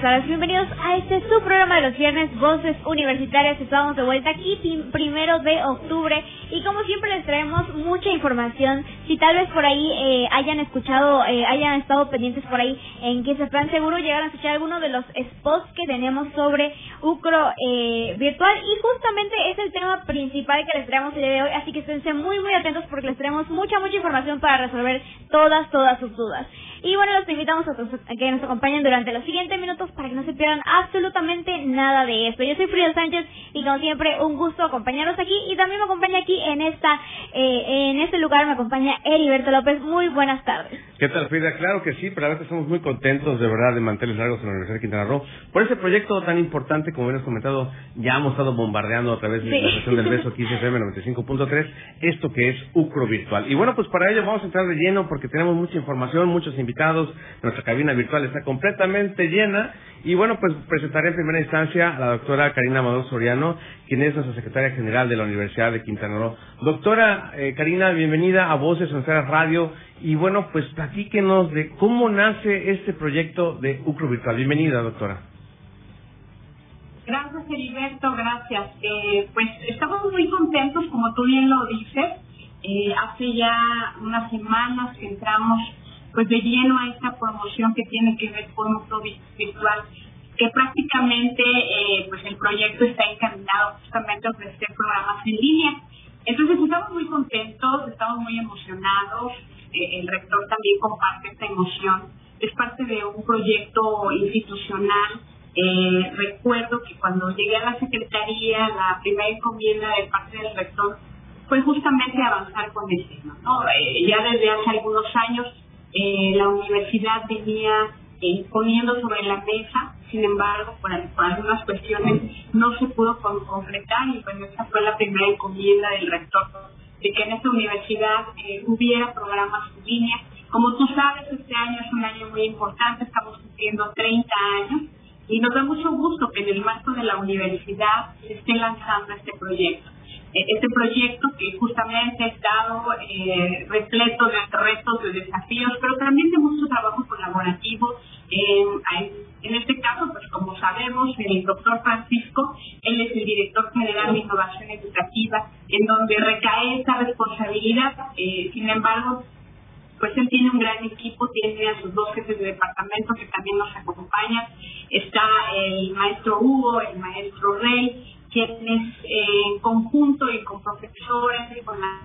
Buenas bienvenidos a este su programa de los viernes, Voces Universitarias, estamos de vuelta aquí prim- primero de octubre y como siempre les traemos mucha información, si tal vez por ahí eh, hayan escuchado, eh, hayan estado pendientes por ahí en que se plan seguro llegar a escuchar alguno de los spots que tenemos sobre Ucro eh, virtual y justamente es el tema principal que les traemos el día de hoy, así que esténse muy muy atentos porque les traemos mucha mucha información para resolver todas todas sus dudas. Y bueno, los invitamos a, que nos acompañen durante los siguientes minutos para que no se pierdan absolutamente nada de esto. Yo soy Frida Sánchez y como siempre un gusto acompañarlos aquí y también me acompaña aquí en esta eh, en este lugar me acompaña Heriberto López. Muy buenas tardes. ¿Qué tal, Frida? Claro que sí, pero a veces estamos muy contentos de verdad de manteles largos en la Universidad de Quintana Roo por ese proyecto tan importante, como bien has comentado, ya hemos estado bombardeando a través de Sí. la estación del Beso 15 FM 95.3, esto que es UCRO Virtual. Y bueno, pues para ello vamos a entrar de lleno porque tenemos mucha información, muchos invitados, nuestra cabina virtual está completamente llena y bueno, pues presentaré en primera instancia a la doctora Karina Amador Soriano, quien es nuestra secretaria general de la Universidad de Quintana Roo. Doctora eh, Karina, bienvenida a Voces Sonceras Radio y bueno, pues platíquenos de cómo nace este proyecto de UCRO Virtual. Bienvenida, doctora. Gracias, Heriberto, gracias. Eh, pues estamos muy contentos, como tú bien lo dices. Eh, hace ya unas semanas que entramos pues de lleno a esta promoción que tiene que ver con un virtual, que prácticamente eh, pues el proyecto está encaminado justamente a ofrecer programas en línea. Entonces estamos muy contentos, estamos muy emocionados, eh, el rector también comparte esta emoción. Es parte de un proyecto institucional eh, recuerdo que cuando llegué a la Secretaría, la primera encomienda de parte del rector fue justamente avanzar con el tema. ¿no? Eh, ya desde hace algunos años eh, la universidad venía poniendo sobre la mesa, sin embargo, por, al- por algunas cuestiones no se pudo con- concretar y pues esa fue la primera encomienda del rector de que en esta universidad eh, hubiera programas en línea. Como tú sabes, este año es un año muy importante, estamos cumpliendo 30 años y nos da mucho gusto que en el marco de la universidad se esté lanzando este proyecto. Eh, Este proyecto que justamente ha estado eh, repleto de retos, de desafíos, pero también de mucho trabajo colaborativo. En, en- este caso, pues como sabemos, el doctor Francisco, él es el director general de innovación educativa, en donde recae esa responsabilidad. Eh, sin embargo, pues él tiene un gran equipo, tiene a sus dos jefes de departamento que también nos acompañan. Está el maestro Hugo, el maestro Rey, quienes eh, en conjunto y con profesores y con la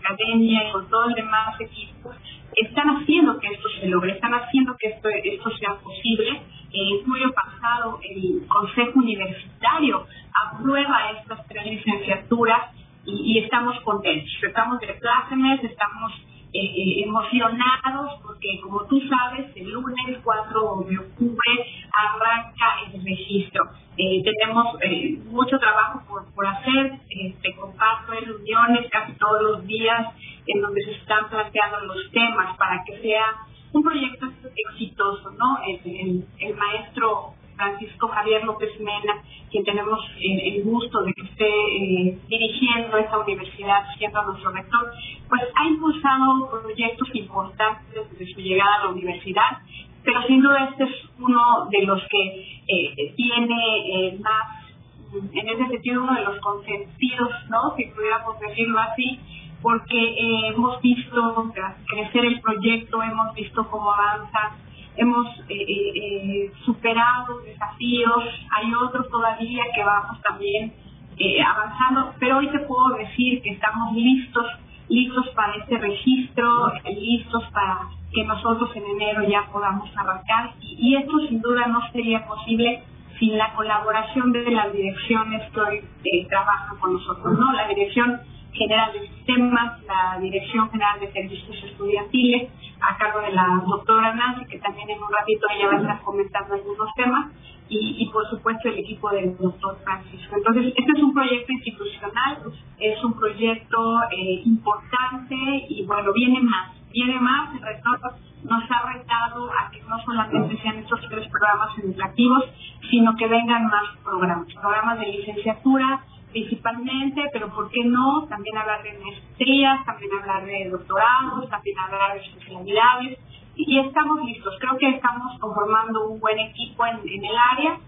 academia y con todo el demás equipo están haciendo que esto se logre, están haciendo que esto, esto sea posible. En julio pasado el Consejo Universitario aprueba estas tres licenciaturas y, y estamos contentos. Estamos de plácemes, estamos eh, emocionados porque como tú sabes, el lunes 4 de octubre arranca el registro. Eh, tenemos eh, mucho trabajo por, por hacer, eh, te comparto reuniones casi todos los días en donde se están planteando los temas para que sea un proyecto exitoso, ¿no? El maestro Francisco Javier López Mena, quien tenemos eh, el gusto de que esté eh, dirigiendo esta universidad, siendo nuestro rector, pues ha impulsado proyectos importantes desde su llegada a la universidad, pero sin duda este es uno de los que eh, tiene eh, más, mm, en ese sentido, uno de los consentidos, ¿no? Si pudiéramos decirlo así, porque hemos visto crecer el proyecto, hemos visto cómo avanza hemos eh, eh, eh, superado desafíos, hay otros todavía que vamos también eh, avanzando, pero hoy te puedo decir que estamos listos, listos para este registro, listos para que nosotros en enero ya podamos arrancar y, y esto sin duda no sería posible sin la colaboración de las direcciones que hoy eh, trabajan con nosotros, ¿no? La dirección general de sistemas, la Dirección General de Servicios Estudiantiles, a cargo de la doctora Nancy, que también en un ratito ella va a estar comentando algunos temas, y, por supuesto el equipo del doctor Francisco. Entonces, este es un proyecto institucional, es un proyecto eh, importante y bueno, viene más, viene más, el rector nos ha retado a que no solamente sean estos tres programas educativos, sino que vengan más programas, programas de licenciatura principalmente, pero ¿por qué no? También hablar de maestrías, también hablar de doctorados, también hablar de especialidades y estamos listos. Creo que estamos conformando un buen equipo en, el área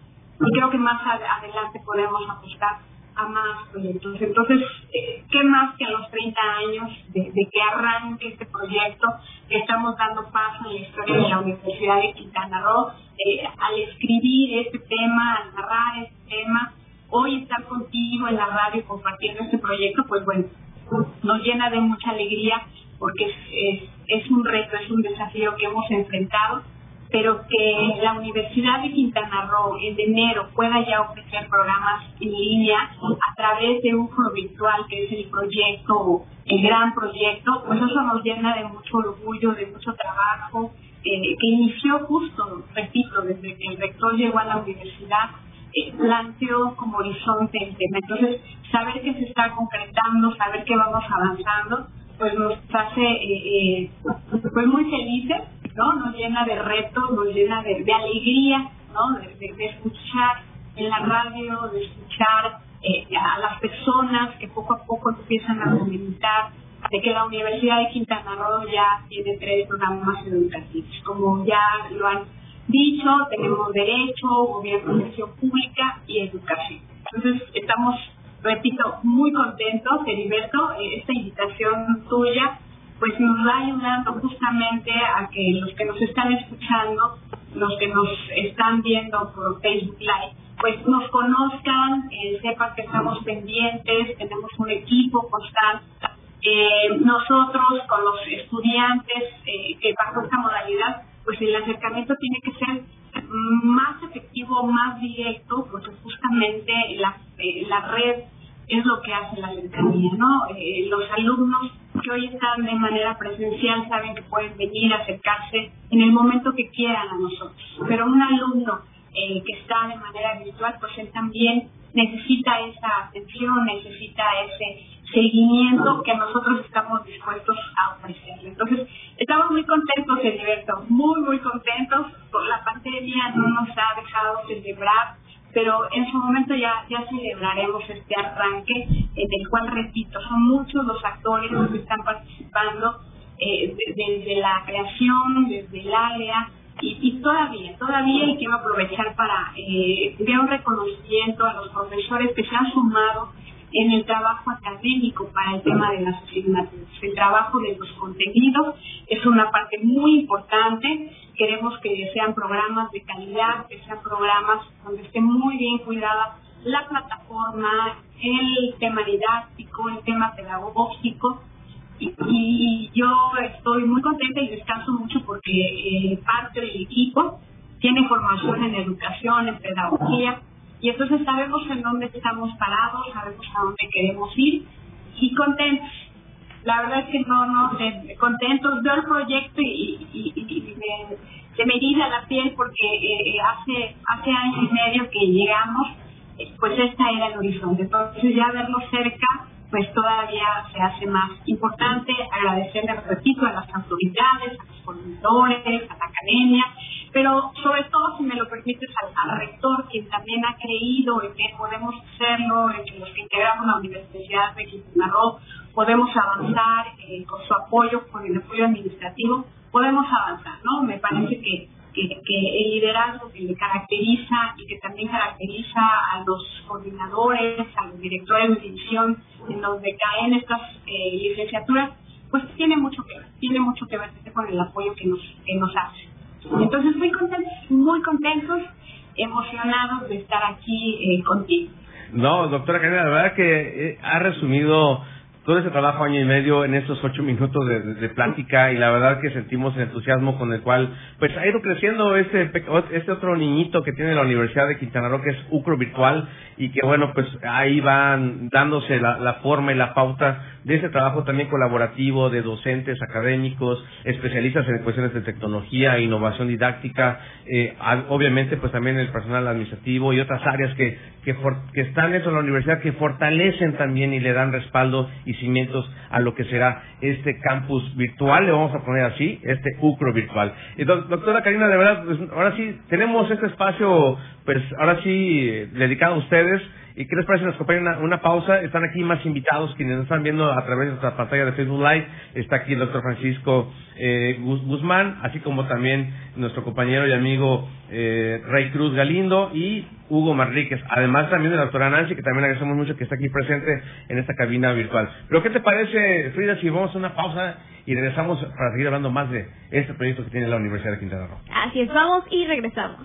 y creo que más adelante podemos apostar a más proyectos. Entonces, eh, ¿qué más que a los 30 años de, que arranque este proyecto? Estamos dando paso en la historia de la Universidad de Quintana Roo. Eh, al escribir este tema, al narrar este tema, hoy estar contigo en la radio compartiendo este proyecto, pues bueno, nos llena de mucha alegría porque es, es, un reto, es un desafío que hemos enfrentado, pero que la Universidad de Quintana Roo en enero pueda ya ofrecer programas en línea a través de un foro virtual que es el proyecto, el gran proyecto, pues eso nos llena de mucho orgullo, de mucho trabajo, eh, que inició justo, repito, desde que el rector llegó a la universidad, eh, planteó como horizonte el tema. Entonces, saber que se está concretando, saber que vamos avanzando, pues nos hace eh, eh, pues muy felices, ¿no? Nos llena de retos, nos llena de, alegría, ¿no? De, escuchar en la radio, de escuchar eh, a las personas que poco a poco empiezan a comentar de que la Universidad de Quintana Roo ya tiene tres programas educativos. Como ya lo han dicho, tenemos derecho, gobierno, gestión pública y educación. Entonces, estamos repito, muy contento, Heriberto, eh, esta invitación tuya, pues nos va ayudando justamente a que los que nos están escuchando, los que nos están viendo por Facebook Live, pues nos conozcan, eh, sepan que estamos pendientes, tenemos un equipo constante. Eh, nosotros con los estudiantes que bajo esta modalidad, pues el acercamiento tiene que ser más efectivo, más directo, porque justamente la, la red es lo que hace la cercanía, ¿no? Eh, los alumnos que hoy están de manera presencial saben que pueden venir a acercarse en el momento que quieran a nosotros, pero un alumno eh, que está de manera virtual, pues él también necesita esa atención, necesita ese seguimiento que nosotros estamos dispuestos a ofrecerle. Entonces, estamos muy contentos, Heriberto, muy, muy contentos. La pandemia no nos ha dejado celebrar pero en su momento ya, ya celebraremos este arranque en el cual, repito, son muchos los actores los que están participando eh, desde la creación, desde el área, y, todavía, todavía y quiero aprovechar para eh, dar un reconocimiento a los profesores que se han sumado en el trabajo académico para el tema de las asignaturas. El trabajo de los contenidos es una parte muy importante. Queremos que sean programas de calidad, que sean programas donde esté muy bien cuidada la plataforma, el tema didáctico, el tema pedagógico. Y, yo estoy muy contenta y descanso mucho porque eh, parte del equipo tiene formación en educación, en pedagogía, y entonces sabemos en dónde estamos parados, sabemos a dónde queremos ir y contentos. La verdad es que no, no, contentos. Veo el proyecto y, y, me, se me la piel porque eh, hace, hace año y medio que llegamos, eh, pues esta era el horizonte. Entonces ya verlo cerca, pues todavía se hace más importante. Agradecerle, repito, a las autoridades, a los coordinadores, a la academia, pero sobre todo, si me lo permites, al, rector, quien también ha creído en que podemos hacerlo, en que los que integramos la Universidad de Quintana Roo podemos avanzar eh, con su apoyo, con el apoyo administrativo, podemos avanzar, ¿no? Me parece que, que, el liderazgo que le caracteriza y que también caracteriza a los coordinadores, a los directores de división en donde caen estas eh, licenciaturas, pues tiene mucho que ver, tiene mucho que ver con el apoyo que nos, que nos hace. Entonces, muy contentos, muy contentos, emocionados de estar aquí eh, contigo. No, doctora Karina, la verdad que eh, ha resumido todo ese trabajo año y medio en estos ocho minutos de, plática y la verdad que sentimos el entusiasmo con el cual pues ha ido creciendo ese este otro niñito que tiene la Universidad de Quintana Roo que es UCRO virtual y que bueno pues ahí van dándose la forma y la pauta de ese trabajo también colaborativo de docentes, académicos, especialistas en cuestiones de tecnología, innovación didáctica, eh, obviamente pues también el personal administrativo y otras áreas que, que, están dentro de la universidad que fortalecen también y le dan respaldo y cimientos a lo que será este campus virtual, le vamos a poner así, este UCRO virtual. Entonces, doctora Karina, de verdad, pues, ahora sí tenemos este espacio, pues ahora sí dedicado a ustedes ¿Y qué les parece? Nos acompañan una, una, pausa. Están aquí más invitados quienes nos están viendo a través de nuestra pantalla de Facebook Live. Está aquí el doctor Francisco eh, Guzmán, así como también nuestro compañero y amigo eh, Rey Cruz Galindo y Hugo Marríquez. Además también de la doctora Nancy, que también agradecemos mucho que está aquí presente en esta cabina virtual. Pero ¿qué te parece, Frida, si vamos a una pausa y regresamos para seguir hablando más de este proyecto que tiene la Universidad de Quintana Roo? Así es, vamos y regresamos.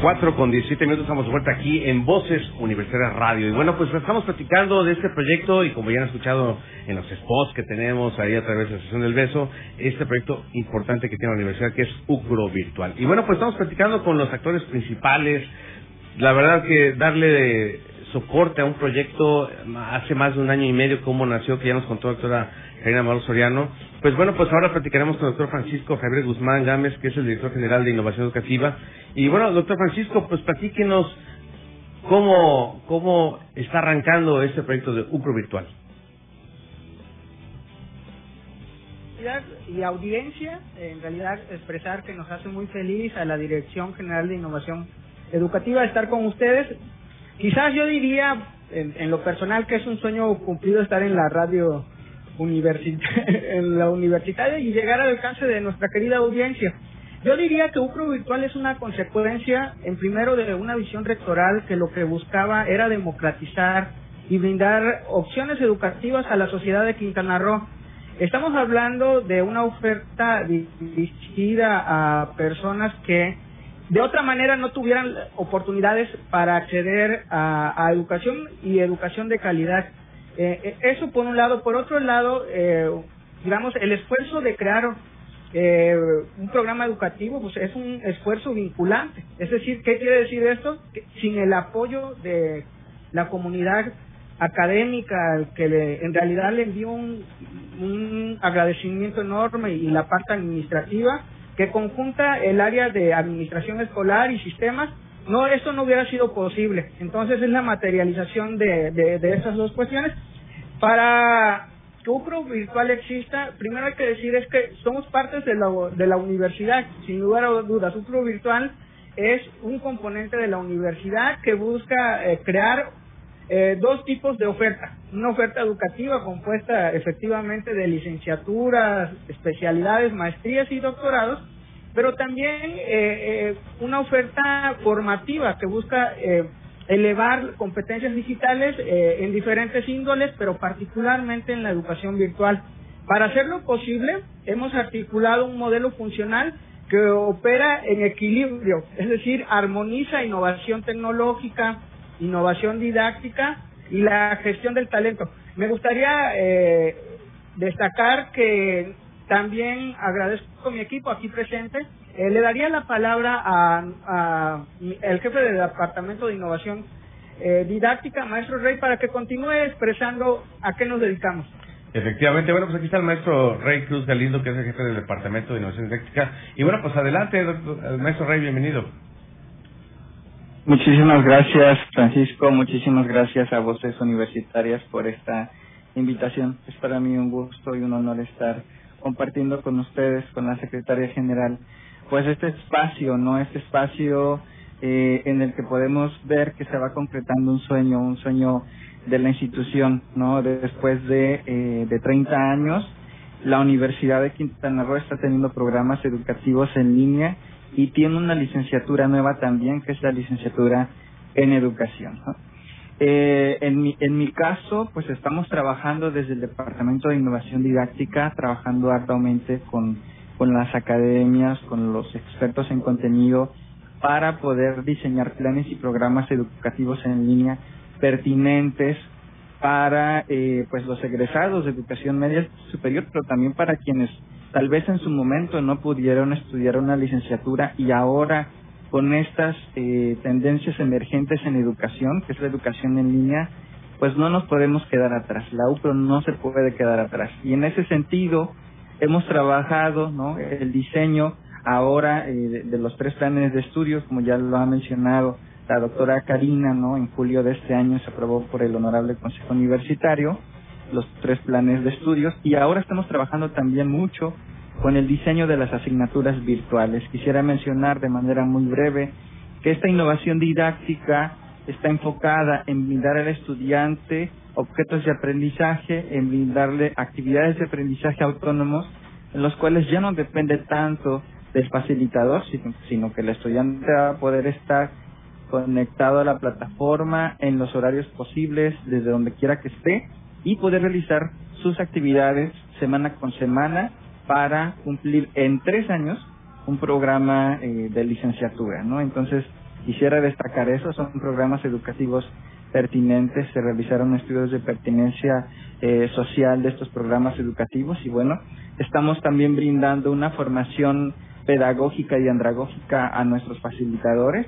4 con 17 minutos estamos de vuelta aquí en Voces Universidad Radio. Y bueno, pues estamos platicando de este proyecto y como ya han escuchado en los spots que tenemos ahí a través de la sesión del beso, este proyecto importante que tiene la universidad que es UCRO Virtual. Y bueno, pues estamos platicando con los actores principales. La verdad que darle soporte a un proyecto hace más de un año y medio, cómo nació, que ya nos contó la doctora Karina Mauro Soriano. Pues bueno, pues ahora platicaremos con el doctor Francisco Javier Guzmán Gámez, que es el director general de Innovación Educativa. Y bueno, doctor Francisco, pues platíquenos cómo, cómo está arrancando este proyecto de UCRO Virtual. Y audiencia, en realidad expresar que nos hace muy feliz a la Dirección General de Innovación Educativa estar con ustedes. Quizás yo diría, en, en lo personal, que es un sueño cumplido estar en la radio en la universitaria y llegar al alcance de nuestra querida audiencia. Yo diría que UCRO Virtual es una consecuencia, en primero, de una visión rectoral que lo que buscaba era democratizar y brindar opciones educativas a la sociedad de Quintana Roo. Estamos hablando de una oferta dirigida a personas que de otra manera no tuvieran oportunidades para acceder a educación y educación de calidad. Eh, eh, eso por un lado. Por otro lado, eh, digamos, el esfuerzo de crear eh, un programa educativo pues es un esfuerzo vinculante. Es decir, ¿qué quiere decir esto? Que sin el apoyo de la comunidad académica, que le, en realidad le un, un agradecimiento enorme y la parte administrativa que conjunta el área de administración escolar y sistemas, no, esto no hubiera sido posible. Entonces es la materialización de, de, esas dos cuestiones para que UCRO virtual exista, primero hay que decir es que somos partes de la, de la universidad, sin lugar a dudas. UCRO virtual es un componente de la universidad que busca eh, crear eh, dos tipos de oferta. Una oferta educativa compuesta efectivamente de licenciaturas, especialidades, maestrías y doctorados, pero también eh, una oferta formativa que busca elevar competencias digitales eh, en diferentes índoles, pero particularmente en la educación virtual. Para hacerlo posible, hemos articulado un modelo funcional que opera en equilibrio, es decir, armoniza innovación tecnológica, innovación didáctica y la gestión del talento. Me gustaría eh, destacar que también agradezco a mi equipo aquí presente eh, le daría la palabra a, el jefe del Departamento de Innovación eh, Didáctica, maestro Rey, para que continúe expresando a qué nos dedicamos. Efectivamente, bueno, pues aquí está el maestro Rey Cruz Galindo, que es el jefe del Departamento de Innovación Didáctica. Y bueno, pues adelante, doctor, maestro Rey, bienvenido. Muchísimas gracias, Francisco. Muchísimas gracias a Voces Universitarias por esta invitación. Es para mí un gusto y un honor estar compartiendo con ustedes, con la secretaria general pues este espacio, ¿no? Este espacio eh, en el que podemos ver que se va concretando un sueño, un sueño de la institución, ¿no? Después de, eh, de 30 años, la Universidad de Quintana Roo está teniendo programas educativos en línea y tiene una licenciatura nueva también, que es la licenciatura en educación. Eh, en, mi, en mi caso, pues estamos trabajando desde el Departamento de Innovación Didáctica, trabajando arduamente con, con las academias, con los expertos en contenido, para poder diseñar planes y programas educativos en línea pertinentes para eh, pues los egresados de educación media superior, pero también para quienes tal vez en su momento no pudieron estudiar una licenciatura y ahora con estas eh, tendencias emergentes en educación, que es la educación en línea, pues no nos podemos quedar atrás. La UPRO no se puede quedar atrás. Y en ese sentido hemos trabajado ¿no? el diseño ahora eh, de, los tres planes de estudios, como ya lo ha mencionado la doctora Karina, ¿no? En julio de este año se aprobó por el Honorable Consejo Universitario los tres planes de estudios y ahora estamos trabajando también mucho con el diseño de las asignaturas virtuales. Quisiera mencionar de manera muy breve que esta innovación didáctica está enfocada en brindar al estudiante objetos de aprendizaje, en brindarle actividades de aprendizaje autónomos, en los cuales ya no depende tanto del facilitador, sino que el estudiante va a poder estar conectado a la plataforma en los horarios posibles, desde donde quiera que esté, y poder realizar sus actividades semana con semana para cumplir en tres años un programa eh, de licenciatura, ¿no? Entonces, quisiera destacar eso, son programas educativos pertinentes, se realizaron estudios de pertinencia eh, social de estos programas educativos y bueno, estamos también brindando una formación pedagógica y andragógica a nuestros facilitadores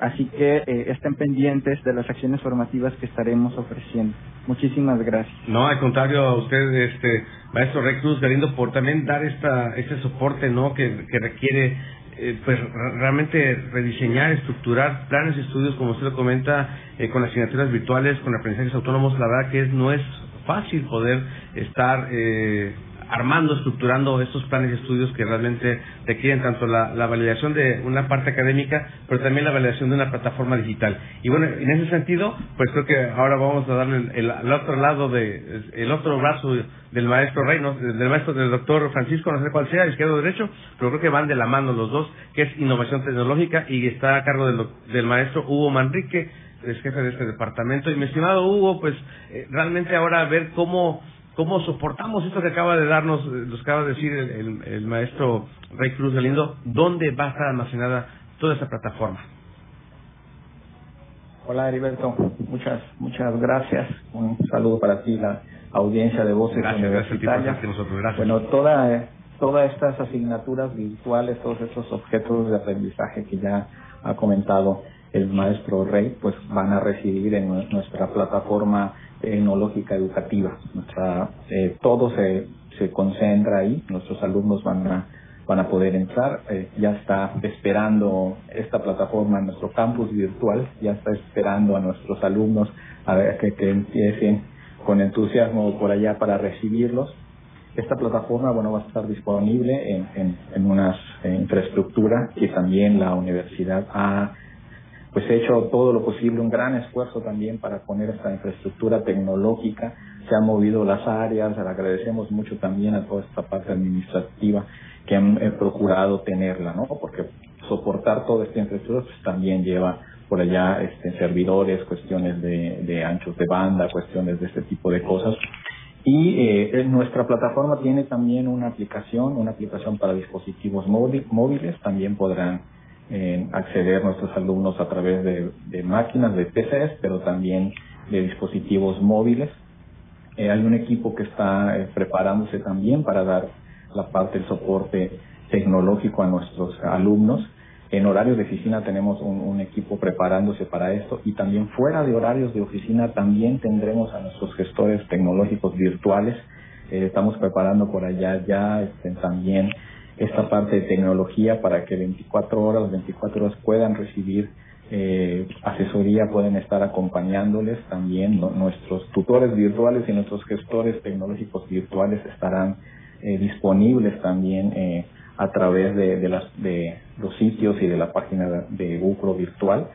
Así que eh, estén pendientes de las acciones formativas que estaremos ofreciendo. Muchísimas gracias. No, al contrario, a usted, este, maestro Rectus Galindo, por también dar esta, este soporte ¿no? que, requiere eh, pues realmente rediseñar, estructurar planes de estudios, como usted lo comenta, eh, con asignaturas virtuales, con aprendizajes autónomos. La verdad que es, no es fácil poder estar eh, armando, estructurando estos planes de estudios que realmente requieren tanto la, validación de una parte académica, pero también la validación de una plataforma digital. Y bueno, en ese sentido, pues creo que ahora vamos a darle el, otro lado de, el otro brazo del maestro Rey, del maestro del doctor Francisco, no sé cuál sea, izquierdo o derecho, pero creo que van de la mano los dos, que es innovación tecnológica y está a cargo del, del maestro Hugo Manrique, es jefe de este departamento. Y mi estimado Hugo, pues eh, realmente ahora ver cómo cómo soportamos esto que acaba de darnos, nos acaba de decir el, maestro Rey Cruz Galindo, dónde va a estar almacenada toda esa plataforma. Hola Heriberto, muchas muchas gracias. Un saludo para ti, la audiencia de Voces gracias, Universitarias. Gracias, nosotros, gracias. Bueno, toda, todas estas asignaturas virtuales, todos estos objetos de aprendizaje que ya ha comentado el maestro Rey, pues van a recibir en nuestra plataforma tecnológica educativa. Nuestra, eh, todo se, se concentra ahí, nuestros alumnos van a, van a poder entrar. Eh, ya está esperando esta plataforma en nuestro campus virtual, ya está esperando a nuestros alumnos a ver que, que empiecen con entusiasmo por allá para recibirlos. Esta plataforma bueno, va a estar disponible en, en, en una infraestructura que también la universidad ha pues he hecho todo lo posible, un gran esfuerzo también para poner esta infraestructura tecnológica, se han movido las áreas, le agradecemos mucho también a toda esta parte administrativa que han procurado tenerla, ¿no? Porque soportar toda esta infraestructura pues también lleva por allá este, servidores, cuestiones de, de anchos de banda, cuestiones de este tipo de cosas. Y eh, nuestra plataforma tiene también una aplicación, una aplicación para dispositivos móviles, también podrán acceder nuestros alumnos a través de, máquinas, de PCs, pero también de dispositivos móviles. Eh, hay un equipo que está eh, preparándose también para dar la parte del soporte tecnológico a nuestros alumnos. En horarios de oficina tenemos un, equipo preparándose para esto y también fuera de horarios de oficina también tendremos a nuestros gestores tecnológicos virtuales. Eh, estamos preparando por allá ya este, también esta parte de tecnología para que 24 horas, 24 horas puedan recibir eh, asesoría, pueden estar acompañándoles también. Nuestros tutores virtuales y nuestros gestores tecnológicos virtuales estarán eh, disponibles también eh, a través de, de, las, de los sitios y de la página de Bucro Virtual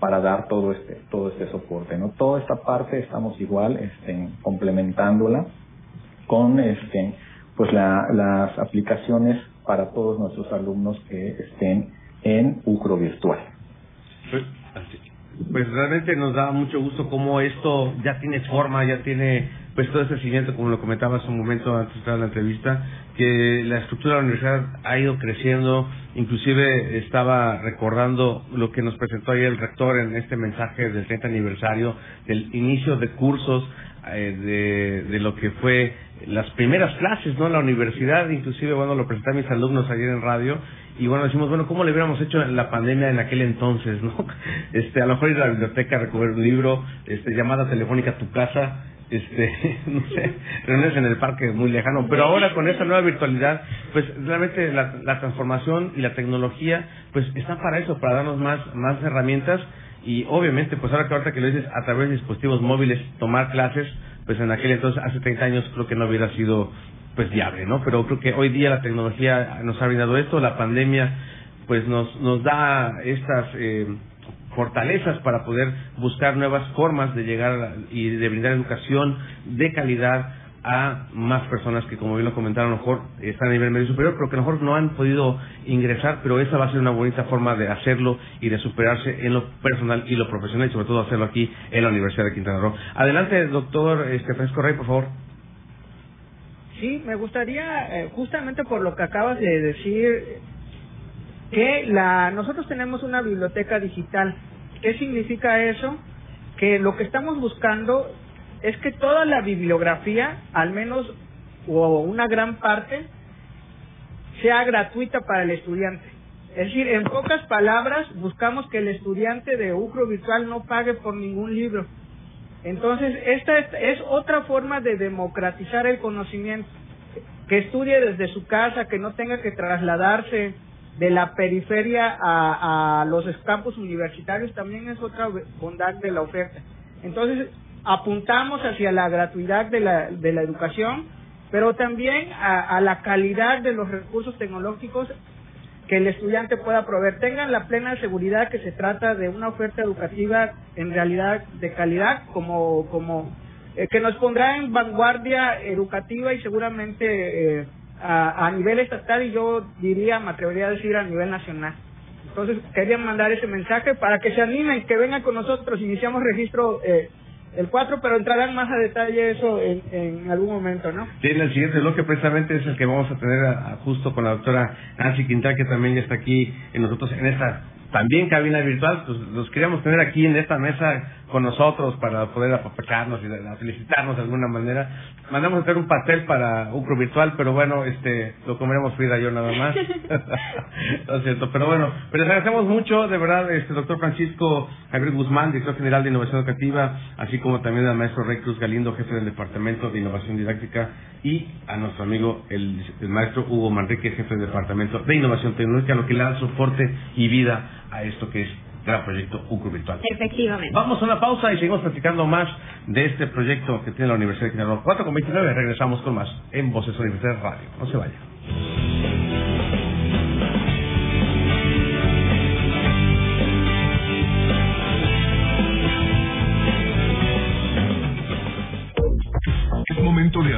para dar todo este todo este soporte no toda esta parte estamos igual este, complementándola con este pues la, las aplicaciones para todos nuestros alumnos que estén en UCRO virtual. Pues, pues realmente nos da mucho gusto cómo esto ya tiene forma ya tiene pues todo ese seguimiento como lo comentaba hace un momento antes de la entrevista que la estructura de la universidad ha ido creciendo, inclusive estaba recordando lo que nos presentó ayer el rector en este mensaje del 30 aniversario del inicio de cursos eh, de, de lo que fue las primeras clases no en la universidad, inclusive bueno lo presenté a mis alumnos ayer en radio y bueno decimos bueno cómo le hubiéramos hecho la pandemia en aquel entonces no este a lo mejor ir a la biblioteca a recoger un libro este llamada telefónica a tu casa este, no sé, reuniones en el parque muy lejano. Pero ahora con esta nueva virtualidad, pues realmente la, la transformación y la tecnología, pues está para eso, para darnos más, más herramientas y obviamente, pues ahora que ahorita que lo dices a través de dispositivos móviles, tomar clases, pues en aquel entonces, hace 30 años, creo que no hubiera sido pues viable, ¿no? Pero creo que hoy día la tecnología nos ha brindado esto, la pandemia pues nos, nos da estas... Eh, fortalezas para poder buscar nuevas formas de llegar y de brindar educación de calidad a más personas que, como bien lo comentaron, a lo mejor están a nivel medio superior, pero que a lo mejor no han podido ingresar, pero esa va a ser una bonita forma de hacerlo y de superarse en lo personal y lo profesional y sobre todo hacerlo aquí en la Universidad de Quintana Roo. Adelante, doctor este, Francisco Rey, por favor. Sí, me gustaría, eh, justamente por lo que acabas de decir, que la nosotros tenemos una biblioteca digital. ¿Qué significa eso? Que lo que estamos buscando es que toda la bibliografía, al menos o una gran parte, sea gratuita para el estudiante. Es decir, en pocas palabras, buscamos que el estudiante de UCRO Virtual no pague por ningún libro. Entonces, esta es otra forma de democratizar el conocimiento. Que estudie desde su casa, que no tenga que trasladarse de la periferia a, a los campus universitarios también es otra bondad de la oferta. Entonces, apuntamos hacia la gratuidad de la, de la educación, pero también a, a la calidad de los recursos tecnológicos que el estudiante pueda proveer. Tengan la plena seguridad que se trata de una oferta educativa en realidad de calidad, como, como eh, que nos pondrá en vanguardia educativa y seguramente eh, a, a nivel estatal y yo diría, me atrevería a decir a nivel nacional. Entonces quería mandar ese mensaje para que se animen, que vengan con nosotros. Iniciamos registro eh, el 4, pero entrarán más a detalle eso en, en algún momento, ¿no? Sí, en el siguiente bloque precisamente es el que vamos a tener justo con la doctora Nancy Quintal, que también ya está aquí en nosotros en esta también cabina virtual, pues los queríamos tener aquí en esta mesa con nosotros para poder apapacharnos y felicitarnos de alguna manera. Mandamos a hacer un pastel para Ucro virtual, pero bueno, este, lo comeremos Frida y yo nada más. no es cierto, pero bueno, pero les agradecemos mucho, de verdad, este doctor Francisco Javier Guzmán, director general de Innovación Educativa, así como también al maestro Rey Cruz Galindo, jefe del Departamento de Innovación Didáctica, y a nuestro amigo el, el maestro Hugo Manrique, jefe del Departamento de Innovación Tecnológica, lo que le da soporte y vida a esto que es gran proyecto UCRO Virtual. Efectivamente. Vamos a una pausa y seguimos platicando más de este proyecto que tiene la Universidad de Quintana Roo. 4 con 29, regresamos con más en Voces Universidad Radio. No se vaya.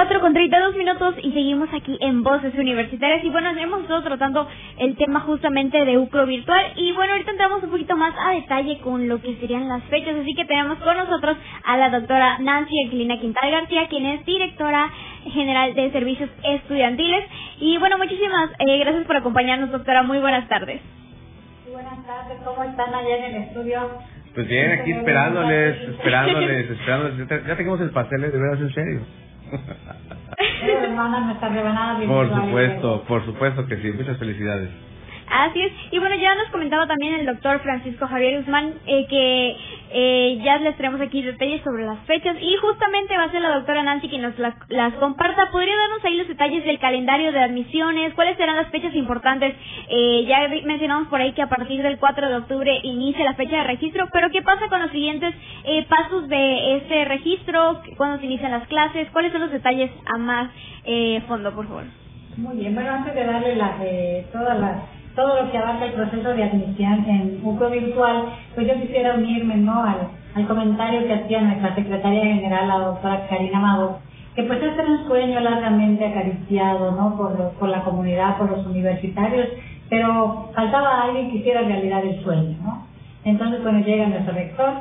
Cuatro con treinta y dos minutos y seguimos aquí en Voces Universitarias. Y bueno, hemos estado tratando el tema justamente de UCRO virtual. Y bueno, ahorita entramos un poquito más a detalle con lo que serían las fechas. Así que tenemos con nosotros a la doctora Nancy Aquilina Quintal García, quien es directora general de servicios estudiantiles. Y bueno, muchísimas eh, gracias por acompañarnos, doctora. Muy buenas tardes. Buenas tardes, ¿cómo están allá en el estudio? Pues bien, aquí esperándoles, esperándoles, esperándoles. Ya tenemos el pastel, de veras, en serio. Por supuesto, por supuesto que sí. Muchas felicidades. Así es. Y bueno, ya nos comentaba también el doctor Francisco Javier Guzmán eh, que eh, ya les traemos aquí detalles sobre las fechas y justamente va a ser la doctora Nancy quien nos las, comparta. ¿Podría darnos ahí los detalles del calendario de admisiones? ¿Cuáles serán las fechas importantes? Eh, ya mencionamos por ahí que a partir del 4 de octubre inicia la fecha de registro, pero ¿qué pasa con los siguientes eh, pasos de ese registro? ¿Cuándo se inician las clases? ¿Cuáles son los detalles a más eh, fondo, por favor? Muy bien, bueno, antes de darle las, todas las todo lo que abarca el proceso de admisión en UCO virtual, pues yo quisiera unirme ¿no? al, al comentario que hacía nuestra secretaria general, la doctora Karina Amado, que pues este era un sueño largamente acariciado ¿no? por, por la comunidad, por los universitarios, pero faltaba alguien que hiciera realidad el sueño. ¿no? Entonces, bueno, llega nuestro rector,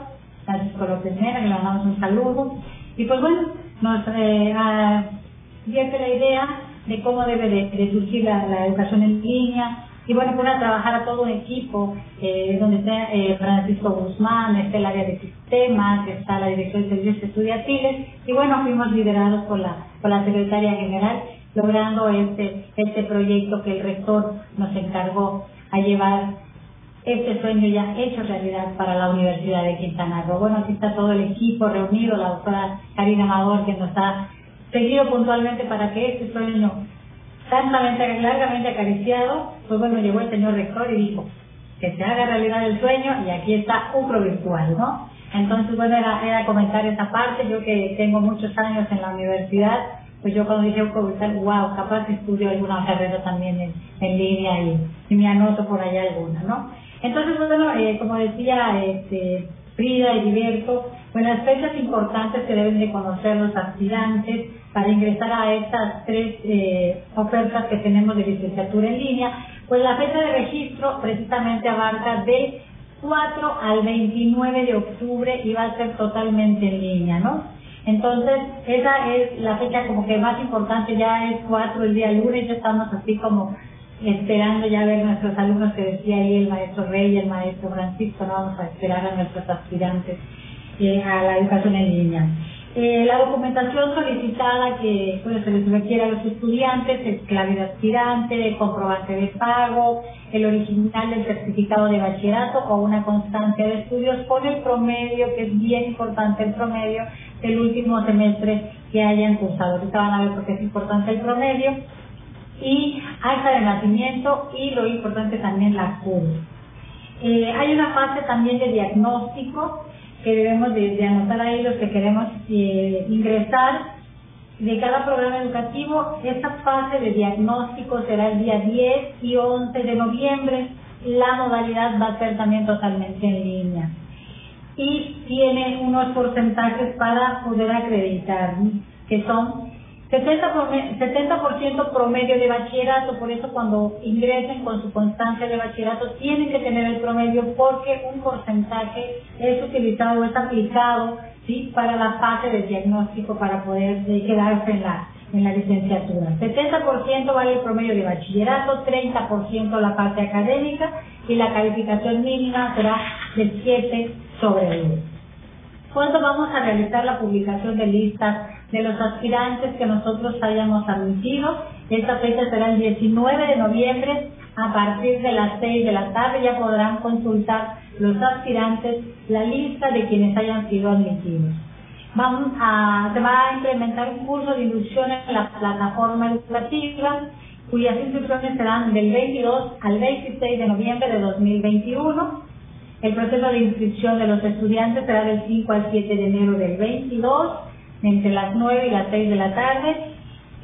Francisco López Mena, que le mandamos un saludo, y pues bueno, nos eh, la idea de cómo debe de, de surgir la, la educación en línea, y bueno, fueron a trabajar a todo un equipo, eh, donde está eh, Francisco Guzmán, está el área de sistemas, está la dirección de servicios estudiantiles, y bueno, fuimos liderados por la, por la secretaria general, logrando este, este proyecto que el rector nos encargó a llevar este sueño ya hecho realidad para la Universidad de Quintana Roo. Bueno, aquí está todo el equipo reunido, la doctora Karina Amador que nos ha seguido puntualmente para que este sueño tantamente, largamente acariciado, pues bueno, llegó el señor rector y dijo que se haga realidad el sueño y aquí está UCRO virtual, ¿no? Entonces, bueno, era, era comentar esa parte, yo que tengo muchos años en la universidad, pues yo cuando dije UCRO virtual, wow, capaz estudio alguna carrera también en, en línea y, y, me anoto por allá alguna, ¿no? Entonces, bueno, eh, como decía este, Frida y Diverto, pues las fechas importantes que deben de conocer los aspirantes, para ingresar a estas tres eh, ofertas que tenemos de licenciatura en línea, pues la fecha de registro precisamente abarca del 4 al 29 de octubre y va a ser totalmente en línea, ¿no? Entonces, esa es la fecha como que más importante, ya es 4 el día lunes, ya estamos así como esperando ya ver nuestros alumnos que decía ahí el maestro Rey y el maestro Francisco, no vamos a esperar a nuestros aspirantes eh, a la educación en línea. Eh, la documentación solicitada que pues, se les requiere a los estudiantes es clave de aspirante, comprobante de pago, el original del certificado de bachillerato o una constancia de estudios con el promedio, que es bien importante el promedio del último semestre que hayan cursado. Ahorita van a ver por qué es importante el promedio. Y acta de nacimiento y lo importante también la CUR. Eh, hay una fase también de diagnóstico que debemos de, anotar ahí los que queremos eh, ingresar de cada programa educativo. Esta fase de diagnóstico será el día 10 y 11 de noviembre. La modalidad va a ser también totalmente en línea. Y tiene unos porcentajes para poder acreditar, que son 70%, promedio de bachillerato, por eso cuando ingresen con su constancia de bachillerato tienen que tener el promedio porque un porcentaje es utilizado, es aplicado ¿sí? para la fase de diagnóstico para poder quedarse en la, en la licenciatura. 70% vale el promedio de bachillerato, 30% la parte académica y la calificación mínima será de 7 sobre 10. ¿Cuándo vamos a realizar la publicación de listas de los aspirantes que nosotros hayamos admitido. Esta fecha será el 19 de noviembre a partir de las 6 de la tarde. Ya podrán consultar los aspirantes la lista de quienes hayan sido admitidos. Vamos a, se va a implementar un curso de inducción en la plataforma educativa cuyas instrucciones serán del 22 al 26 de noviembre de 2021. El proceso de inscripción de los estudiantes será del 5 al 7 de enero del 22 entre las 9 y las 6 de la tarde.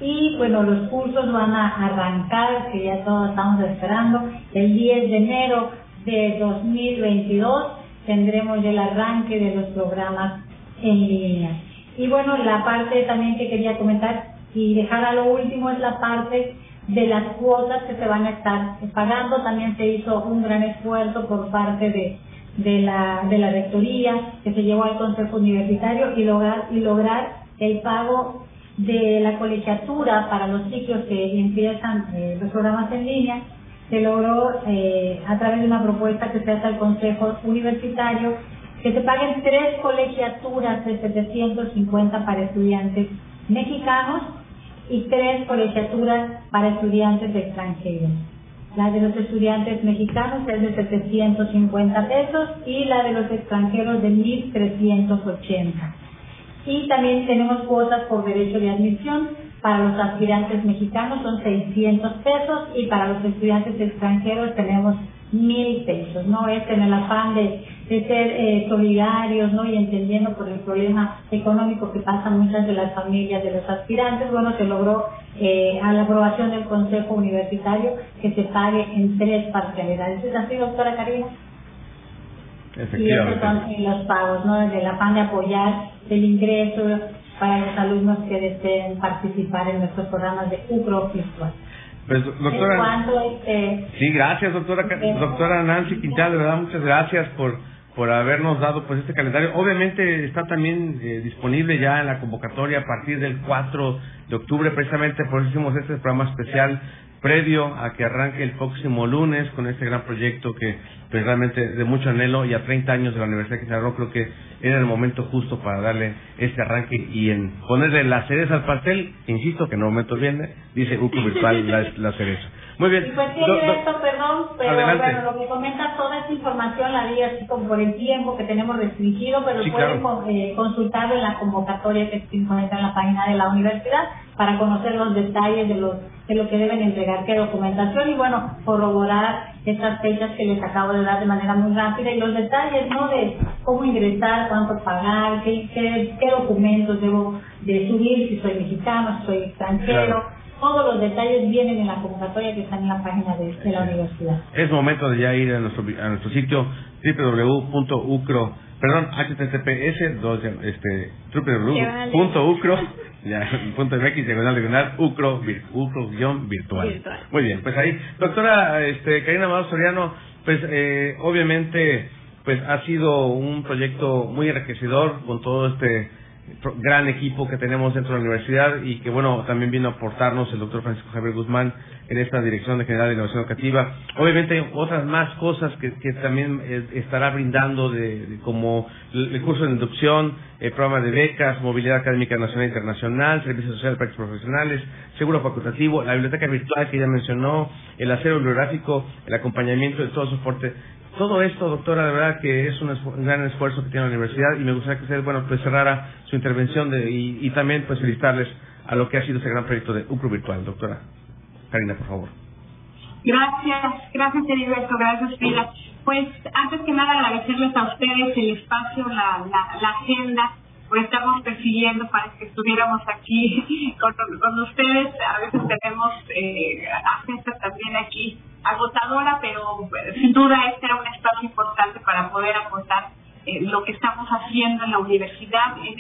Y bueno, los cursos van a arrancar, que ya todos estamos esperando, el 10 de enero de 2022 tendremos el arranque de los programas en línea. Y bueno, la parte también que quería comentar y dejar a lo último es la parte de las cuotas que se van a estar pagando. También se hizo un gran esfuerzo por parte de de la, de la rectoría que se llevó al Consejo Universitario y lograr, y lograr el pago de la colegiatura para los ciclos que empiezan eh, los programas en línea, se logró eh, a través de una propuesta que se hace al Consejo Universitario que se paguen tres colegiaturas de 750 para estudiantes mexicanos y tres colegiaturas para estudiantes extranjeros. La de los estudiantes mexicanos es de 750 pesos y la de los extranjeros de 1.380. Y también tenemos cuotas por derecho de admisión. Para los aspirantes mexicanos son 600 pesos y para los estudiantes extranjeros tenemos mil pesos, ¿no? Es en el afán de, de ser eh, solidarios, ¿no? Y entendiendo por el problema económico que pasan muchas de las familias de los aspirantes, bueno, se logró eh, a la aprobación del Consejo Universitario que se pague en tres parcialidades. ¿Es así, doctora Karina? Y esos son eh, los pagos, ¿no? Del afán de apoyar el ingreso para los alumnos que deseen participar en nuestros programas de UCRO virtual. Pues, doctora. Este, sí, gracias, doctora, doctora Nancy Quintal, de verdad, muchas gracias por por habernos dado pues este calendario. Obviamente está también eh, disponible ya en la convocatoria a partir del 4 de octubre, precisamente por eso hicimos este programa especial previo a que arranque el próximo lunes con este gran proyecto que pues realmente de mucho anhelo y a 30 años de la Universidad de Quintana creo que era el momento justo para darle este arranque y en ponerle la cereza al pastel, insisto que en el momento viene, dice UCU Virtual la, la cereza. Muy bien. Y pues sí, esto, perdón, pero bueno, lo que comenta toda esta información la di así como por el tiempo que tenemos restringido, pero pueden eh, consultarlo en la convocatoria que se encuentra en la página de la universidad para conocer los detalles de, los, de lo que deben entregar, qué documentación y bueno, corroborar estas fechas que les acabo de dar de manera muy rápida y los detalles, ¿no? De cómo ingresar, cuánto pagar, qué, qué, qué documentos debo de subir, si soy mexicano, si soy extranjero. Todos los detalles vienen en la convocatoria que está en la página de, la universidad. Es momento de ya ir a nuestro, a nuestro sitio www.ucro, perdón, https, dos, este, www.ucro, ya, punto mx, diagonal, diagonal, ucro, ucro, guion, virtual. Muy bien, pues ahí, doctora, este, Karina Amado Soriano, pues, eh, obviamente, pues ha sido un proyecto muy enriquecedor con todo este gran equipo que tenemos dentro de la universidad y que bueno también vino a aportarnos el doctor Francisco Javier Guzmán en esta dirección general de innovación educativa obviamente hay otras más cosas que, también eh, estará brindando de, como el, curso de inducción el programa de becas movilidad académica nacional e internacional servicio social para profesionales seguro facultativo la biblioteca virtual que ya mencionó el acero bibliográfico el acompañamiento de todo soporte todo esto, doctora, de verdad que es un, gran esfuerzo que tiene la universidad y me gustaría que usted, bueno, pues cerrara su intervención de, y, también pues felicitarles a lo que ha sido ese gran proyecto de UCRO Virtual, doctora. Karina, por favor. Gracias, gracias Heriberto, gracias Frida. Pues antes que nada agradecerles a ustedes el espacio, la, la, agenda, por estarnos persiguiendo para que estuviéramos aquí con, con ustedes. A veces tenemos eh, agenda también aquí agotadora, pero eh, sin duda este era un espacio importante para poder aportar eh, lo que estamos haciendo en la universidad, en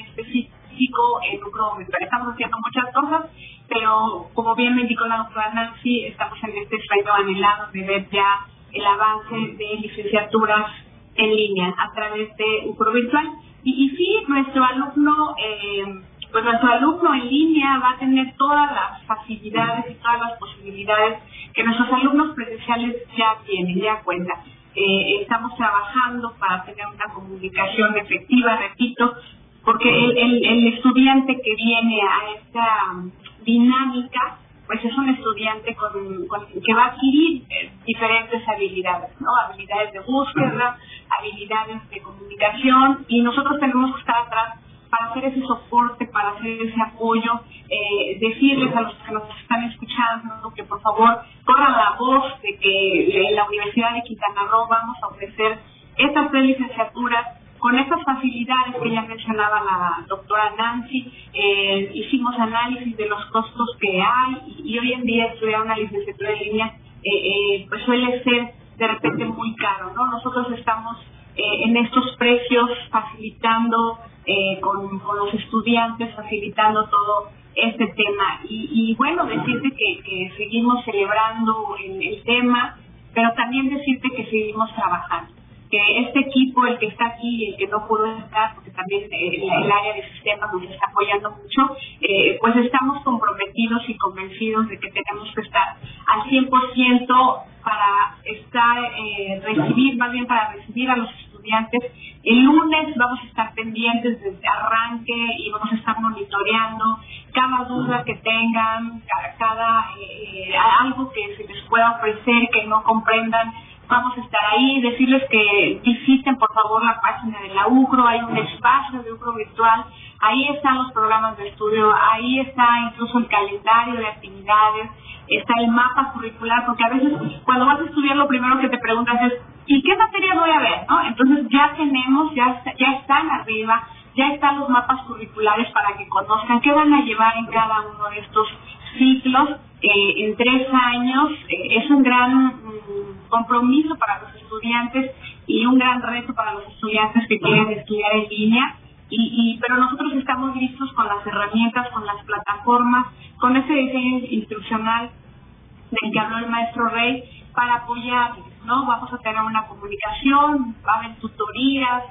específico en lucro. Estamos haciendo muchas cosas, pero como bien me indicó la doctora Nancy, estamos en este sueño anhelado de ver ya el avance de licenciaturas en línea a través de un virtual. Y, y sí, nuestro alumno... Eh, pues nuestro alumno en línea va a tener todas las facilidades y todas las posibilidades que nuestros alumnos presenciales ya tienen, ya cuentan. Eh, estamos trabajando para tener una comunicación efectiva, repito, porque el, el, estudiante que viene a esta dinámica, pues es un estudiante con, que va a adquirir eh, diferentes habilidades, ¿no? Habilidades de búsqueda, habilidades de comunicación, y nosotros tenemos que estar atrás para hacer ese soporte, para hacer ese apoyo, eh, decirles a los que nos están escuchando que por favor corran la voz de que en la Universidad de Quintana Roo vamos a ofrecer estas tres licenciaturas con estas facilidades que ya mencionaba la doctora Nancy, eh, hicimos análisis de los costos que hay y, hoy en día estudiar una licenciatura en línea eh, pues suele ser de repente muy caro, ¿no? Nosotros estamos en estos precios facilitando eh, con, con, los estudiantes, facilitando todo este tema. Y, y bueno, decirte que, que, seguimos celebrando el, el, tema, pero también decirte que seguimos trabajando. Este equipo, el que está aquí, el que no pudo estar, porque también el, el área de sistemas nos está apoyando mucho, eh, pues estamos comprometidos y convencidos de que tenemos que estar al 100% para estar, eh, recibir, más bien para recibir a los estudiantes. El lunes vamos a estar pendientes desde arranque y vamos a estar monitoreando cada duda que tengan, cada, eh, algo que se les pueda ofrecer que no comprendan vamos a estar ahí, decirles que visiten por favor la página de la UCRO, hay un espacio de UCRO virtual, ahí están los programas de estudio, ahí está incluso el calendario de actividades, está el mapa curricular, porque a veces cuando vas a estudiar lo primero que te preguntas es, ¿y qué materia voy a ver? ¿no? Entonces ya tenemos, ya, ya están arriba, ya están los mapas curriculares para que conozcan qué van a llevar en cada uno de estos ciclos eh, en tres años. Eh, es un gran mm, compromiso para los estudiantes y un gran reto para los estudiantes que quieren estudiar en línea. Y, y, pero nosotros estamos listos con las herramientas, con las plataformas, con ese diseño instruccional del que habló el maestro Rey para apoyar, ¿no? Vamos a tener una comunicación, va a haber tutorías,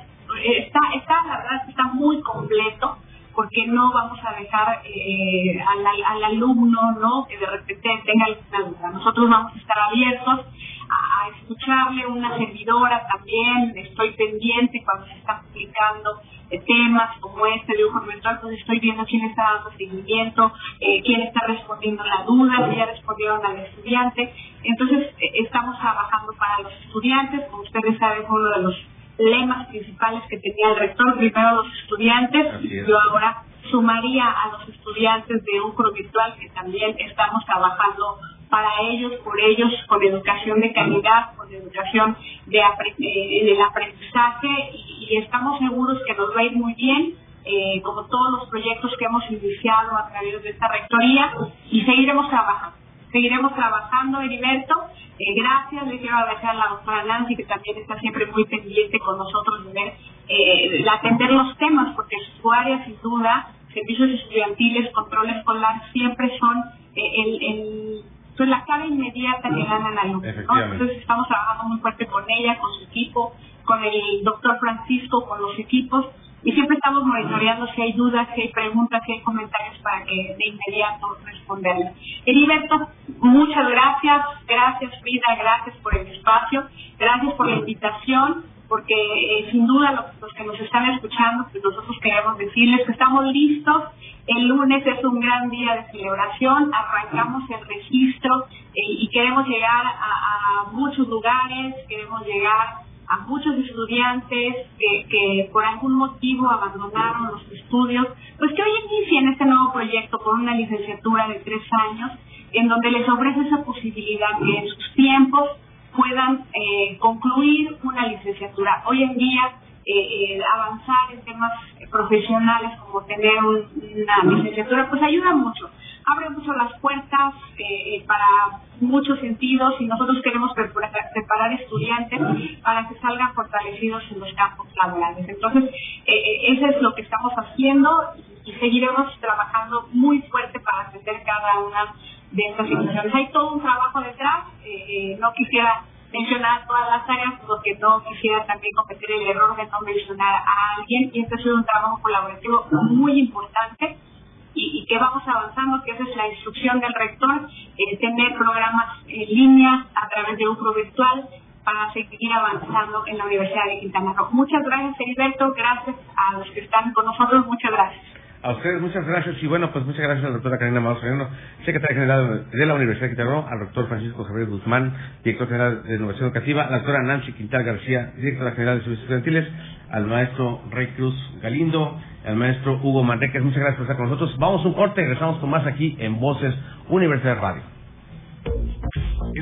está, está, la verdad, está muy completo porque no vamos a dejar eh, al, al, alumno no que de repente tenga alguna duda. Nosotros vamos a estar abiertos a, escucharle una servidora también, estoy pendiente cuando se están publicando eh, temas como este de un mental, pues estoy viendo quién está dando seguimiento, eh, quién está respondiendo la duda, si ya respondieron al estudiante. Entonces, eh, estamos trabajando para los estudiantes, como ustedes saben, uno de los lemas principales que tenía el rector, primero los estudiantes, yo ahora sumaría a los estudiantes de UCRO Virtual que también estamos trabajando para ellos, por ellos, con educación de calidad, con educación de eh, en el aprendizaje y, estamos seguros que nos va a ir muy bien, eh, como todos los proyectos que hemos iniciado a través de esta rectoría y seguiremos trabajando. Seguiremos trabajando, Heriberto, eh, gracias, le quiero agradecer a la doctora Nancy, que también está siempre muy pendiente con nosotros de ver, eh, atender los temas, porque su área, sin duda, servicios estudiantiles, control escolar, siempre son eh, el, el pues la cara inmediata que ganan alumnos. ¿no? Entonces estamos trabajando muy fuerte con ella, con su equipo, con el doctor Francisco, con los equipos, y siempre estamos monitoreando si hay dudas, si hay preguntas, si hay comentarios para que de inmediato responderles. Heriberto, muchas gracias, gracias Frida, gracias por el espacio, gracias por la invitación, porque eh, sin duda los, que nos están escuchando, pues nosotros queremos decirles que estamos listos. El lunes es un gran día de celebración, arrancamos el registro eh, y queremos llegar a muchos lugares, queremos llegar a muchos estudiantes que, que por algún motivo abandonaron los estudios, pues que hoy inicien este nuevo proyecto con una licenciatura de tres años, en donde les ofrece esa posibilidad que en sus tiempos puedan eh, concluir una licenciatura. Hoy en día, eh, avanzar en temas profesionales como tener una licenciatura, pues ayuda mucho abre mucho las puertas eh, para muchos sentidos y nosotros queremos preparar, estudiantes para que salgan fortalecidos en los campos laborales. Entonces, eh, eh, eso es lo que estamos haciendo y seguiremos trabajando muy fuerte para atender cada una de estas situaciones. Hay todo un trabajo detrás, no quisiera mencionar todas las áreas porque no quisiera también cometer el error de no mencionar a alguien y este ha sido un trabajo colaborativo muy importante y, que vamos avanzando, que esa es la instrucción del rector, eh, tener programas en línea a través de un pro virtual para seguir avanzando en la Universidad de Quintana Roo. Muchas gracias, Heriberto, gracias a los que están con nosotros, muchas gracias. A ustedes muchas gracias y bueno, pues muchas gracias a la doctora Karina Mauro secretaria general de la Universidad de Quintana al doctor Francisco Javier Guzmán, director general de Innovación Educativa, a la doctora Nancy Quintal García, directora general de Servicios Estudiantiles, al maestro Rey Cruz Galindo, al maestro Hugo Manriquez, muchas gracias por estar con nosotros. Vamos a un corte y regresamos con más aquí en Voces Universidad Radio.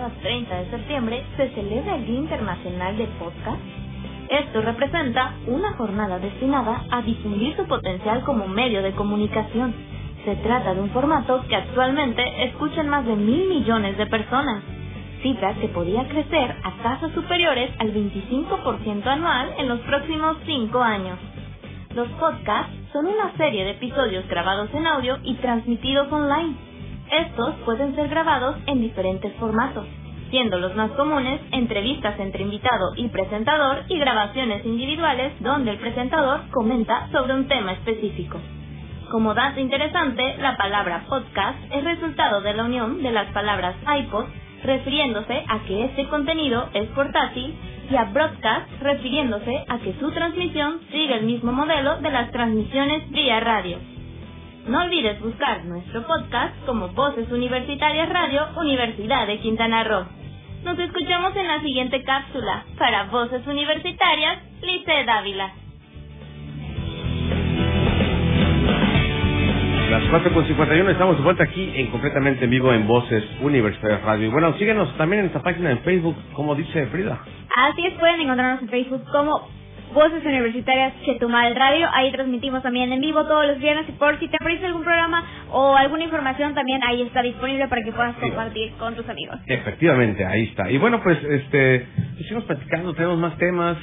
¿Sabías que cada 30 de septiembre se celebra el Día Internacional de Podcast? Esto representa una jornada destinada a difundir su potencial como medio de comunicación Se trata de un formato que actualmente escuchan más de mil millones de personas, cifra que podría crecer a tasas superiores al 25% anual en los próximos cinco años. Los podcasts son una serie de episodios grabados en audio y transmitidos online. Estos pueden ser grabados en diferentes formatos, siendo los más comunes entrevistas entre invitado y presentador y grabaciones individuales donde el presentador comenta sobre un tema específico. Como dato interesante, la palabra podcast es resultado de la unión de las palabras iPod, refiriéndose a que este contenido es portátil, y a broadcast, refiriéndose a que su transmisión sigue el mismo modelo de las transmisiones vía radio. No olvides buscar nuestro podcast como Voces Universitarias Radio Universidad de Quintana Roo. Nos escuchamos en la siguiente cápsula. Para Voces Universitarias, Lice Dávila. Las 4.51 estamos de vuelta aquí en completamente en vivo en Voces Universitarias Radio. Y bueno, síguenos también en esta página en Facebook, como dice Frida. Así es, pueden encontrarnos en Facebook como Voces Universitarias Chetumal Radio. Ahí transmitimos también en vivo todos los viernes y por si te aparece algún programa o alguna información también ahí está disponible para que puedas compartir con tus amigos. Efectivamente, ahí está. Y bueno, pues este, seguimos platicando, tenemos más temas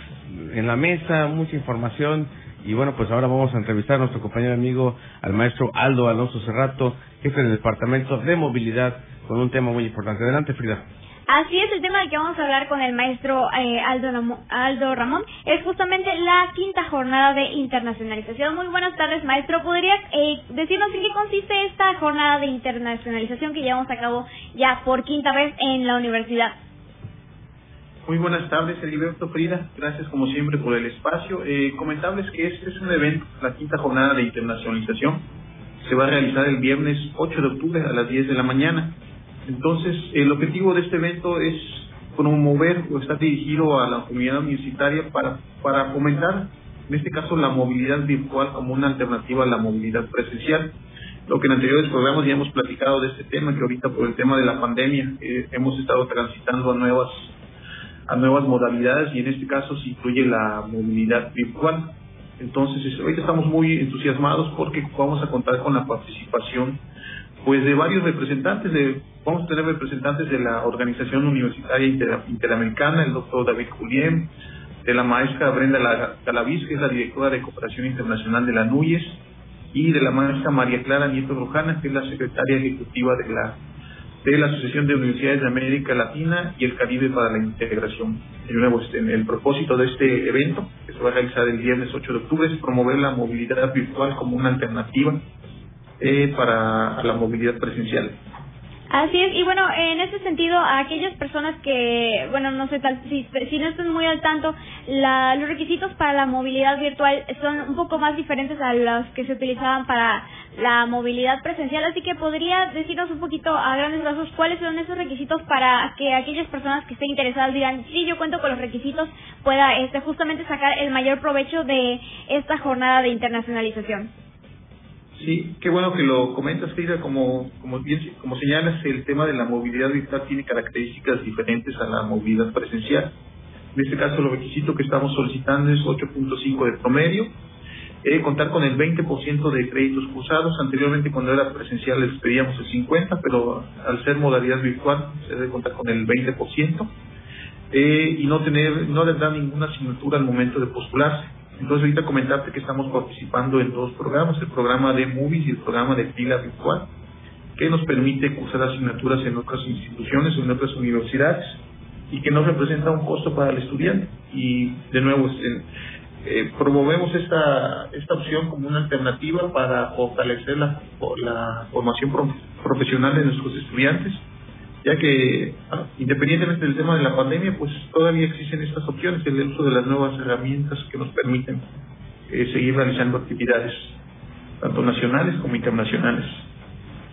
en la mesa, mucha información y bueno, pues ahora vamos a entrevistar a nuestro compañero amigo, al maestro Aldo Alonso Cerrato, jefe del Departamento de Movilidad, con un tema muy importante. Adelante, Frida. Así es, el tema del que vamos a hablar con el maestro eh, Aldo, Aldo Ramón es justamente la quinta jornada de internacionalización. Muy buenas tardes, maestro. ¿Podrías eh, decirnos en qué consiste esta jornada de internacionalización que llevamos a cabo ya por quinta vez en la universidad? Muy buenas tardes, Heriberto Frida. Gracias como siempre por el espacio. Eh, comentarles que este es un evento, la quinta jornada de internacionalización. Se va a realizar el viernes 8 de octubre a las 10 de la mañana. Entonces, el objetivo de este evento es promover o está dirigido a la comunidad universitaria para, para fomentar, en este caso, la movilidad virtual como una alternativa a la movilidad presencial. Lo que en anteriores programas ya hemos platicado de este tema, que ahorita por el tema de la pandemia eh, hemos estado transitando a nuevas a nuevas modalidades y en este caso se incluye la movilidad virtual. Entonces, ahorita estamos muy entusiasmados porque vamos a contar con la participación pues de varios representantes, de, vamos a tener representantes de la Organización Universitaria Interamericana, el doctor David Julien, de la maestra Brenda Calaviz, que es la directora de Cooperación Internacional de la NUYES, y de la maestra María Clara Nieto Rojana, que es la secretaria ejecutiva de la de la Asociación de Universidades de América Latina y el Caribe para la Integración. Este, el propósito de este evento, que se va a realizar el viernes 8 de octubre, es promover la movilidad virtual como una alternativa eh, para la movilidad presencial. Así es, y bueno, en ese sentido, a aquellas personas que, bueno, no sé, tal, si, si no están muy al tanto, la, los requisitos para la movilidad virtual son un poco más diferentes a los que se utilizaban para la movilidad presencial, así que podría decirnos un poquito a grandes rasgos cuáles son esos requisitos para que aquellas personas que estén interesadas digan, sí, yo cuento con los requisitos, pueda este, justamente sacar el mayor provecho de esta jornada de internacionalización. Sí, qué bueno que lo comentas, Frida. Como, como, bien, como señalas, el tema de la movilidad virtual tiene características diferentes a la movilidad presencial. En este caso, el requisito que estamos solicitando es 8.5 de promedio, eh, contar con el 20% de créditos cursados. Anteriormente, cuando era presencial, les pedíamos el 50%, pero al ser modalidad virtual, se debe contar con el 20%. Eh, y no tener, no les da ninguna asignatura al momento de postularse. Entonces ahorita comentarte que estamos participando en dos programas, el programa de Movies y el programa de Pila Virtual, que nos permite cursar asignaturas en otras instituciones, en otras universidades, y que no representa un costo para el estudiante. Y de nuevo, este, eh, promovemos esta, esta opción como una alternativa para fortalecer la, la formación profesional de nuestros estudiantes ya que ah, independientemente del tema de la pandemia, pues todavía existen estas opciones, el uso de las nuevas herramientas que nos permiten eh, seguir realizando actividades, tanto nacionales como internacionales.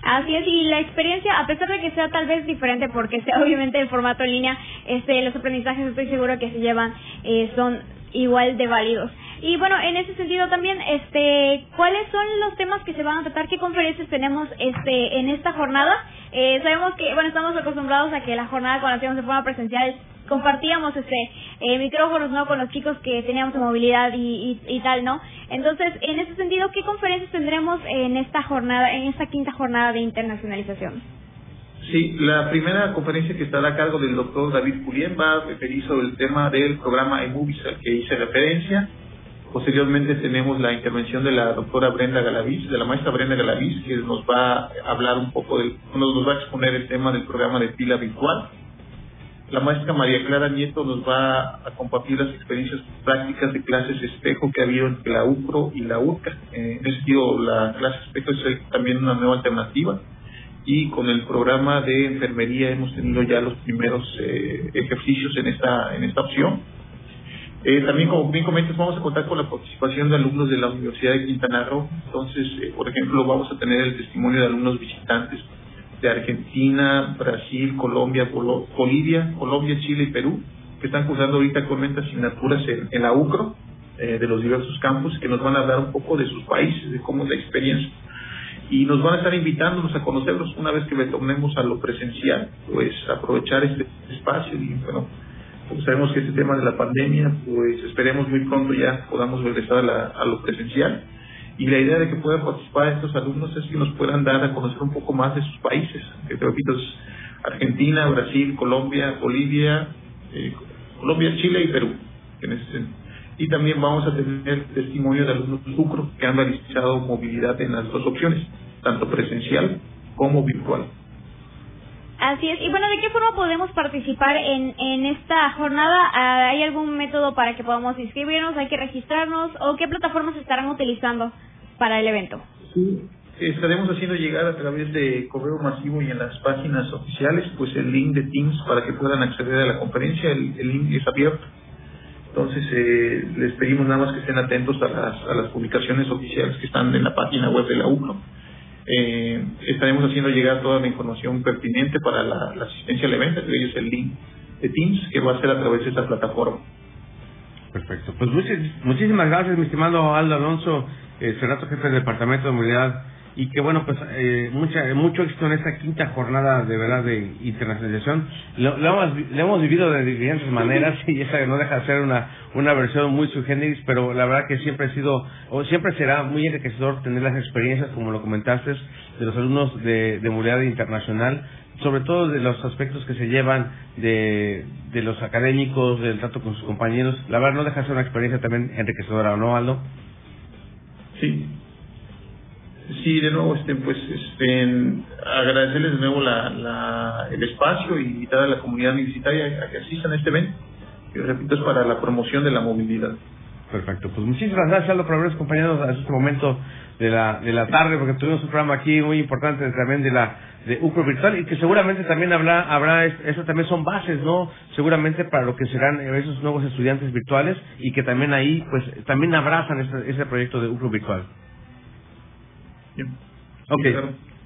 Así es, y la experiencia, a pesar de que sea tal vez diferente, porque sea obviamente el formato en línea, este, los aprendizajes estoy seguro que se llevan eh, son igual de válidos. Y bueno, en ese sentido también, este, ¿cuáles son los temas que se van a tratar? ¿Qué conferencias tenemos este en esta jornada? Eh, sabemos que, bueno, estamos acostumbrados a que la jornada cuando hacemos de forma presencial compartíamos este eh, micrófonos no con los chicos que teníamos movilidad y, y, tal no entonces en ese sentido qué conferencias tendremos en esta jornada en esta quinta jornada de internacionalización Sí, la primera conferencia que estará a cargo del doctor David Pulien va a referir sobre el tema del programa eMovies al que hice referencia. Posteriormente tenemos la intervención de la doctora Brenda Galaviz, de la maestra Brenda Galaviz, que nos va a hablar un poco del, nos va a exponer el tema del programa de pila virtual. La maestra María Clara Nieto nos va a compartir las experiencias prácticas de clases espejo que ha habido entre la UCRO y la URCA. En ese sentido, la clase espejo es también una nueva alternativa y con el programa de enfermería hemos tenido ya los primeros eh, ejercicios en esta, en esta opción eh, también, como bien comentas, vamos a contar con la participación de alumnos de la Universidad de Quintana Roo. Entonces, eh, por ejemplo, vamos a tener el testimonio de alumnos visitantes de Argentina, Brasil, Colombia, Bolivia, Colombia, Chile y Perú, que están cursando ahorita actualmente asignaturas en, la UCRO eh, de los diversos campus, que nos van a hablar un poco de sus países, de cómo es la experiencia. Y nos van a estar invitándonos a conocerlos una vez que retornemos a lo presencial, pues aprovechar este espacio y, bueno, sabemos que este tema de la pandemia, pues esperemos muy pronto ya podamos regresar a, lo presencial. Y la idea de que puedan participar estos alumnos es que nos puedan dar a conocer un poco más de sus países, que te repito, Argentina, Brasil, Colombia, Bolivia, eh, Colombia, Chile y Perú. En ese y también vamos a tener testimonio de alumnos de Sucro que han realizado movilidad en las dos opciones, tanto presencial como virtual. Así es. Y bueno, ¿de qué forma podemos participar en, en esta jornada? Ah, ¿Hay algún método para que podamos inscribirnos? ¿Hay que registrarnos? ¿O qué plataformas estarán utilizando para el evento? Sí. Estaremos haciendo llegar a través de correo masivo y en las páginas oficiales, pues el link de Teams para que puedan acceder a la conferencia. El, link es abierto. Entonces, eh, les pedimos nada más que estén atentos a las, a las publicaciones oficiales que están en la página web de la UCO eh, estaremos haciendo llegar toda la información pertinente para la, asistencia al evento, que es el link de Teams, que va a ser a través de esta plataforma. Perfecto. Pues muchísimas gracias, mi estimado Aldo Alonso, eh, jefe del Departamento de Movilidad y que bueno pues eh, mucha, mucho éxito en esta quinta jornada de verdad de internacionalización. Lo, hemos, hemos vivido de diferentes maneras y esa no deja de ser una una versión muy sui pero la verdad que siempre ha sido o siempre será muy enriquecedor tener las experiencias como lo comentaste de los alumnos de, de movilidad internacional sobre todo de los aspectos que se llevan de, de los académicos del trato con sus compañeros. La verdad no deja de ser una experiencia también enriquecedora ¿no Aldo? Sí, Sí, de nuevo, este, pues, este, agradecerles de nuevo la, la, el espacio y invitar a la comunidad universitaria a que asistan a este evento, que repito es para la promoción de la movilidad. Perfecto, pues muchísimas gracias a los habernos acompañado a este momento de la, de la tarde, porque tuvimos un programa aquí muy importante también de la de UCRO Virtual y que seguramente también habrá, habrá, eso también son bases, ¿no? Seguramente para lo que serán esos nuevos estudiantes virtuales y que también ahí, pues, también abrazan ese, ese proyecto de UCRO Virtual. Ok,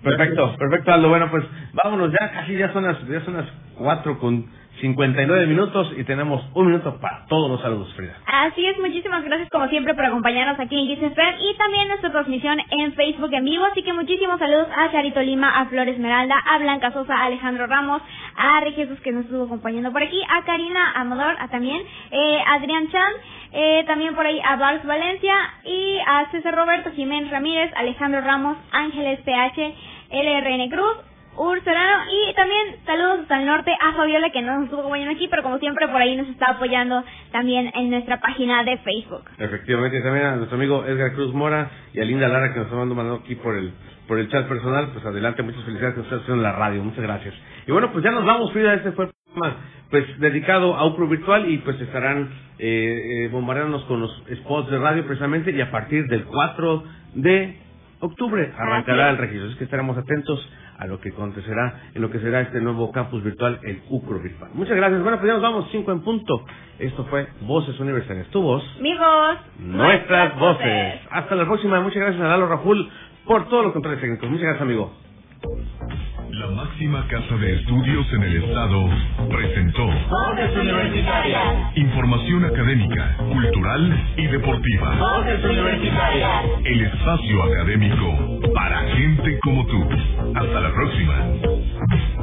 perfecto, perfecto Aldo. Bueno, pues vámonos ya, casi ya son las, ya son las 4 con 59 minutos y tenemos un minuto para todos los saludos, Frida. Así es, muchísimas gracias como siempre por acompañarnos aquí en Kiss y también nuestra transmisión en Facebook en vivo. Así que muchísimos saludos a Charito Lima, a Flor Esmeralda, a Blanca Sosa, a Alejandro Ramos, a Jesús que nos estuvo acompañando por aquí, a Karina Amador, a también eh, Adrián Chan, eh, también por ahí a Vars Valencia y a César Roberto Jiménez Ramírez, Alejandro Ramos, Ángeles PH, LRN Cruz, Ursolano y también saludos hasta el norte a Fabiola que no nos estuvo acompañando aquí, pero como siempre por ahí nos está apoyando también en nuestra página de Facebook. Efectivamente, también a nuestro amigo Edgar Cruz Mora y a Linda Lara que nos está mandando aquí por el por el chat personal, pues adelante, muchas felicidades que ustedes en la radio, muchas gracias. Y bueno, pues ya nos vamos, Frida, este fue el programa pues dedicado a UPRO Virtual y pues estarán eh, eh, bombardeándonos con los spots de radio precisamente y a partir del 4 de octubre arrancará el registro. Es que estaremos atentos a lo que acontecerá en lo que será este nuevo campus virtual, el UCRO Virtual. Muchas gracias. Bueno, pues ya nos vamos, 5 en punto. Esto fue Voces Universales. Tu voz. Mi voz. Nuestras, voces. Hasta la próxima. Muchas gracias a Lalo Rajul por todos los controles técnicos. Muchas gracias, amigo. La máxima casa de estudios en el estado presentó Voces Universitarias. Información académica, cultural y deportiva. Voces Universitarias. El espacio académico para gente como tú. Hasta la próxima.